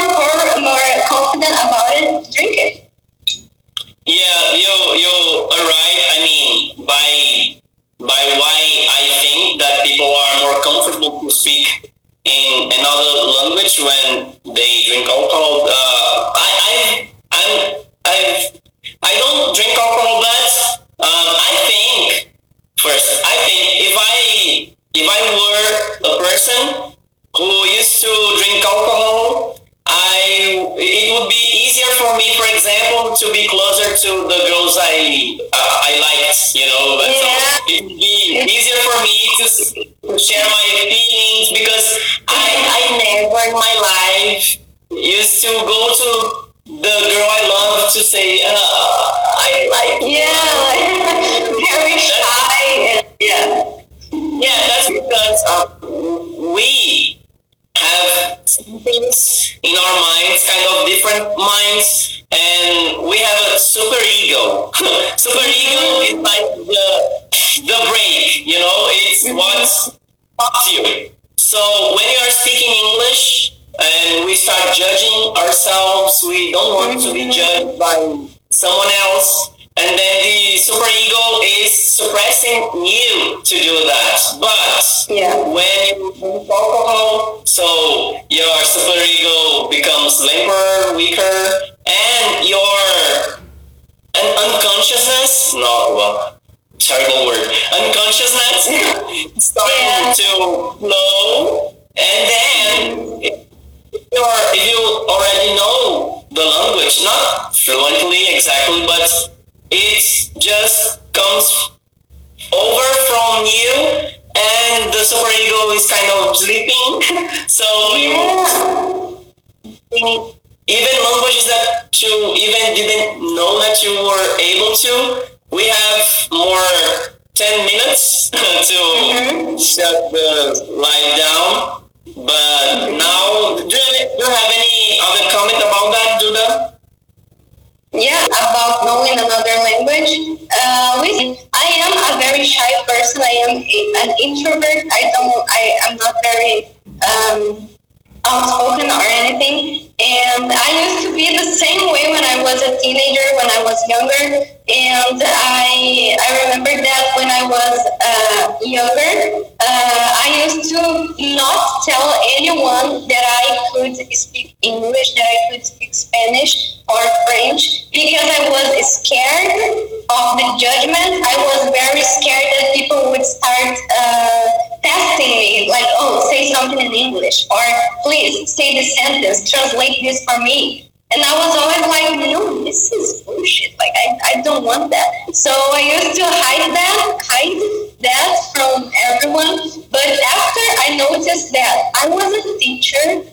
more, confident about it, drink it. Yeah, you you are right. I mean, by by why I think that people are more comfortable to speak in another language when they drink alcohol. Uh, I, I, I'm, I've, I don't drink alcohol, but um, I think first, I think if I if I were a person who used to drink alcohol, I it would be easier for me, for example, to be closer to the girls I uh, I liked, you know. But so Yeah. it would be easier for me to, to share my feelings because I I never in my life used to go to the girl I love to say uh, I like. Yeah, very shy. And, yeah. Yeah, that's because uh, we have things in our minds, kind of different minds, and we have a super ego. super ego is like the the break, you know, it's what stops you. So when you are speaking English and we start judging ourselves, we don't want to be judged by someone else. And then the super ego is suppressing you to do that. But Yeah. when you drink alcohol, so your super ego becomes limper, weaker, and your un- unconsciousness, no, well, terrible word, unconsciousness starting Yeah. to flow, and then if you're, if you already know the language, not fluently exactly, but it just comes over from you and the super ego is kind of sleeping. So you even languages that you even didn't know that you were able to we have more 10 minutes to mm-hmm. shut the light down but now do you, do you have any other comment about that duda Yeah, about knowing another language. Uh, we, I am a very shy person. I am a, an introvert. I don't. I am not very um, outspoken or anything. And I used to be the same way when I was a teenager, when I was younger. And I I remember that when I was uh, younger, uh, I used to not tell anyone that I could speak English, that I could speak Spanish or French, because I was scared of the judgment. I was very scared that people would start uh, testing me, like, oh, say something in English, or please say the sentence, translate this for me. And I was always like, no, this is bullshit. Like, I, I don't want that. So I used to hide that, hide that from everyone. But after I noticed that I was a teacher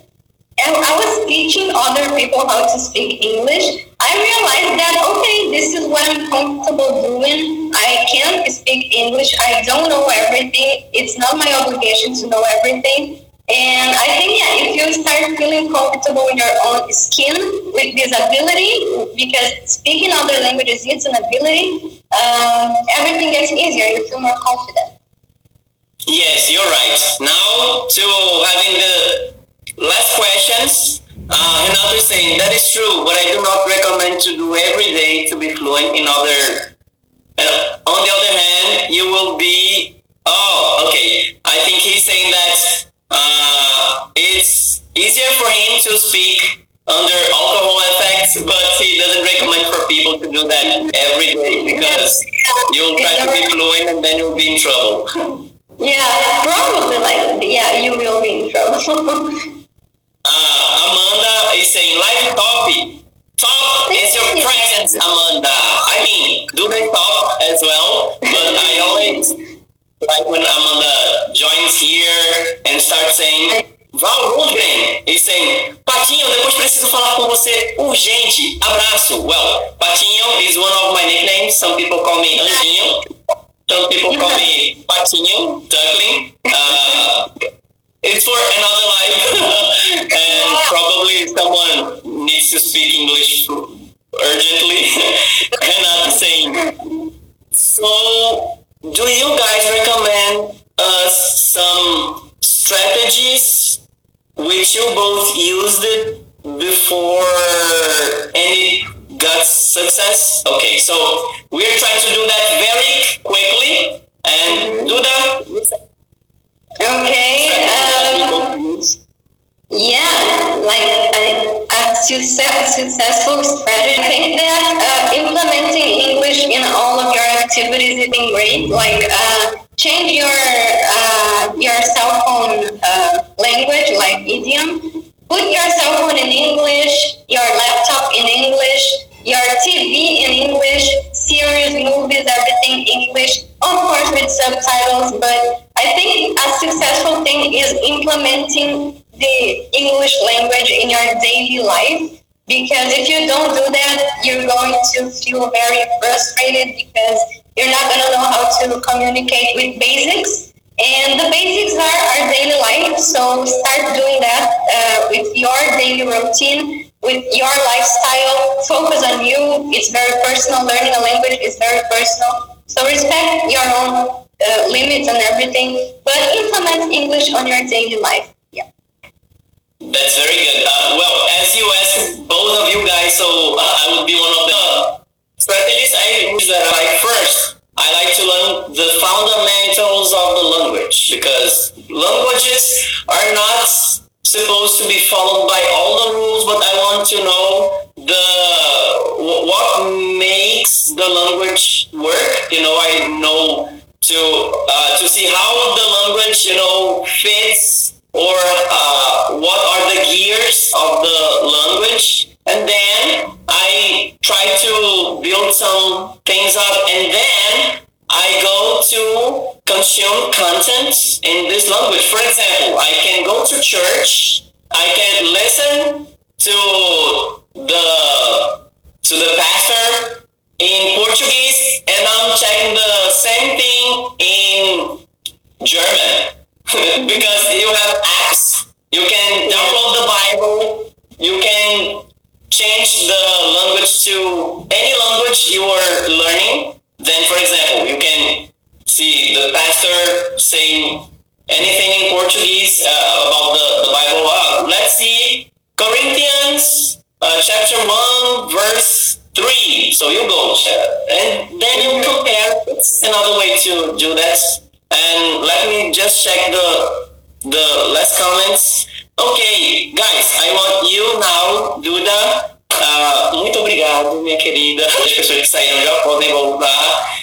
and I was teaching other people how to speak English, I realized that, okay, this is what I'm comfortable doing. I can't speak English. I don't know everything. It's not my obligation to know everything. And I think, yeah, if you start feeling comfortable in your own skin with this ability, because speaking other languages is an ability, um, everything gets easier. You feel more confident. Yes, you're right. Now to having the last questions. Uh, is saying that is true, but I do not recommend to do every day to be fluent in other. On the other hand, you will be. Oh, okay. I think he's saying that uh, it's easier for him to speak under alcohol effects, but he doesn't recommend for people to do that every day because you'll try to be fluent and then you'll be in trouble. Yeah, probably like, yeah, you will be in trouble. Uh, Amanda is saying live copy. Top is your presence, Amanda. I mean, do they talk as well? But I always like when Amanda joins here and starts saying, Val Rundgren is saying, Patinho, depois preciso falar com você urgente. Abraço. Well, Patinho is one of my nicknames. Some people call me Anjinho. Some people call me Patinho, Duckling. Uh, it's for another life, and probably someone needs to speak English urgently. and saying, so do you guys recommend us some strategies which you both used it before it got success? Okay, so we're trying to do that very quickly. And Duda, Okay. Um, yeah, like a, a success, successful strategy. I think that uh, implementing English in all of your activities is great. Like uh, change your uh, your cell phone uh, language, like idiom. Put your cell phone in English, your laptop in English, your TV in English, series, movies, everything English. Of course, with subtitles, but I think a successful thing is implementing the English language in your daily life. Because if you don't do that, you're going to feel very frustrated because you're not going to know how to communicate with basics. And the basics are our daily life. So start doing that uh, with your daily routine, with your lifestyle. Focus on you. It's very personal. Learning a language is very personal. So respect your own uh, limits and everything, but implement English on your daily life. Yeah. That's very good. Uh, well, as you asked both of you guys, so uh, I would be one of the strategies I use that like first. I like to learn the fundamentals of the language because languages are not supposed to be followed by all the rules, but I want to know the what makes the language work. You know, I know to uh, to see how the language you know fits or uh, what are the gears of the language. And then i try to build some things up. And then i go to consume content in this language. For example i can go to church. I can listen to the to the pastor in Portuguese and I'm checking the same thing in German because you have apps. You can download the Bible. You can change the language to any language you are learning. Then, for example, you can see the pastor saying anything in Portuguese uh, about the, the Bible. Uh, let's see Corinthians uh, chapter 1, verse three. So you go, and then you. It's another way to do that. And let me just check the the last comments. Okay, guys, I want you now, Duda. Uh, muito obrigado, minha querida. As pessoas que saíram já podem voltar.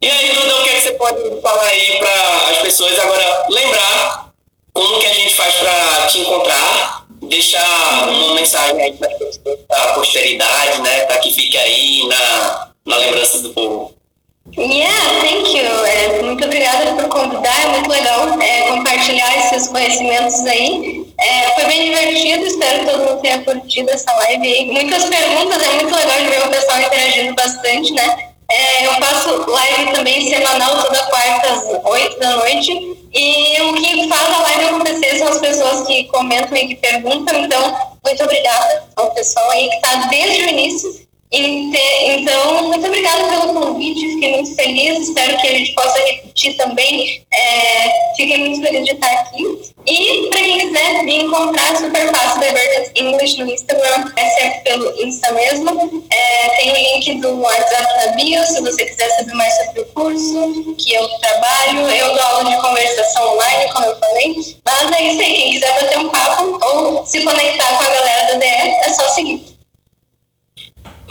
E aí, Duda, o que, é que você pode falar aí para as pessoas agora lembrar como que a gente faz para te encontrar? Deixar uma mensagem aí para a posteridade, né? Para que fique aí na, na lembrança do povo. Yeah, thank you. É, muito obrigada por convidar, é muito legal é, compartilhar esses conhecimentos aí. É, foi bem divertido, espero que todo mundo tenha curtido essa live. Muitas perguntas, é muito legal de ver o pessoal interagindo bastante, né? É, eu faço live também semanal, toda quarta às 8 da noite. E o que faz a live acontecer são as pessoas que comentam e que perguntam. Então, muito obrigada ao pessoal aí que está desde o início. Então, muito obrigada pelo convite, fiquei muito feliz, espero que a gente possa repetir também. É, fiquei muito feliz de estar aqui. E para quem quiser me encontrar, super fácil, Diverted English no Instagram, é sempre pelo Insta mesmo. É, tem o link do WhatsApp na bio, se você quiser saber mais sobre o curso que eu trabalho. Eu dou aula de conversação online, como eu falei. Mas é isso aí, quem quiser bater um papo ou se conectar com a galera do DE, é só seguir.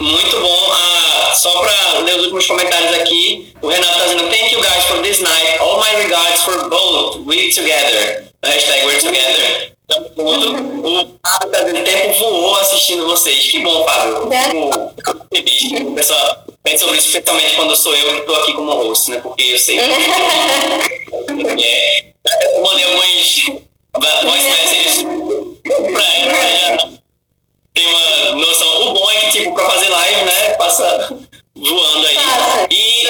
Muito bom. Ah, só para ler os últimos comentários aqui, o Renato está dizendo Thank you guys for this night. All my regards for both. We together. Hashtag we're together. Tamo junto. O Fábio está dizendo tempo voou assistindo vocês. Que bom, Fábio. Fico feliz. O pessoal pensa sobre isso, especialmente quando sou eu que estou aqui como host, né? Porque eu sei que... é, eu mandei algumas voice messages pra ele, tem uma noção. O bom é que, tipo, pra fazer live, né, passa voando aí. E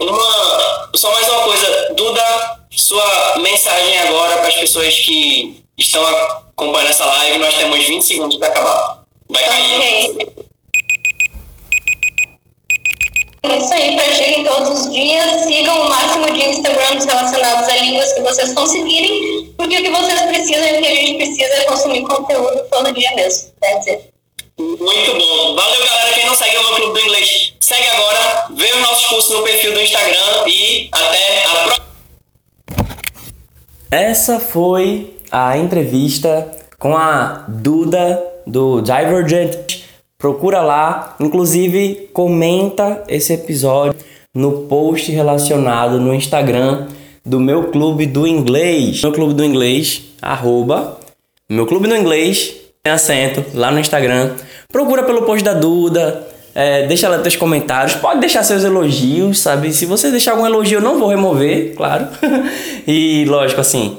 uma, só mais uma coisa, Duda, sua mensagem agora para as pessoas que estão acompanhando essa live, nós temos 20 segundos para acabar. Vai cair. Okay. Isso aí, pratiquem todos os dias, sigam o máximo de Instagrams relacionados a línguas que vocês conseguirem, porque o que vocês precisam e o que a gente precisa é consumir conteúdo todo dia mesmo. That's it. Muito bom. Valeu, galera. Quem não segue o meu clube do inglês, segue agora, vê os nossos cursos no perfil do Instagram e até a próxima. Essa foi a entrevista com a Duda do Divergent. Procura lá, inclusive comenta esse episódio no post relacionado no Instagram do meu clube do inglês. Meu clube do inglês, arroba, meu clube do inglês, tem acento lá no Instagram. Procura pelo post da Duda, é, deixa lá teus comentários, pode deixar seus elogios, sabe? Se você deixar algum elogio, eu não vou remover, claro. e lógico, assim,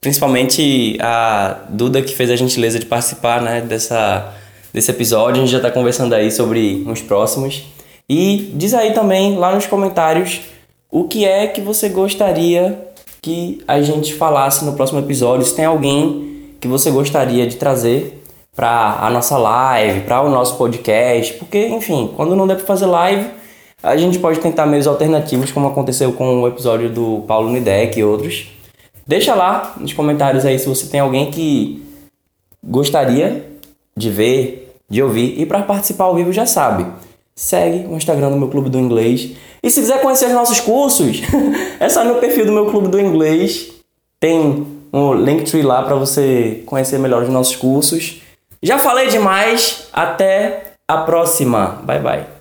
principalmente a Duda que fez a gentileza de participar, né, dessa, desse episódio. A gente já tá conversando aí sobre uns próximos. E diz aí também lá nos comentários o que é que você gostaria que a gente falasse no próximo episódio. Se tem alguém que você gostaria de trazer para a nossa live, para o nosso podcast, porque, enfim, quando não der para fazer live, a gente pode tentar meios alternativos, como aconteceu com o episódio do Paulo Nidec e outros. Deixa lá nos comentários aí se você tem alguém que gostaria de ver, de ouvir e para participar ao vivo já sabe. Segue o Instagram do meu Clube do Inglês. E se quiser conhecer os nossos cursos, é só no perfil do meu Clube do Inglês. Tem um Linktree lá para você conhecer melhor os nossos cursos. Já falei demais, até a próxima. Bye bye.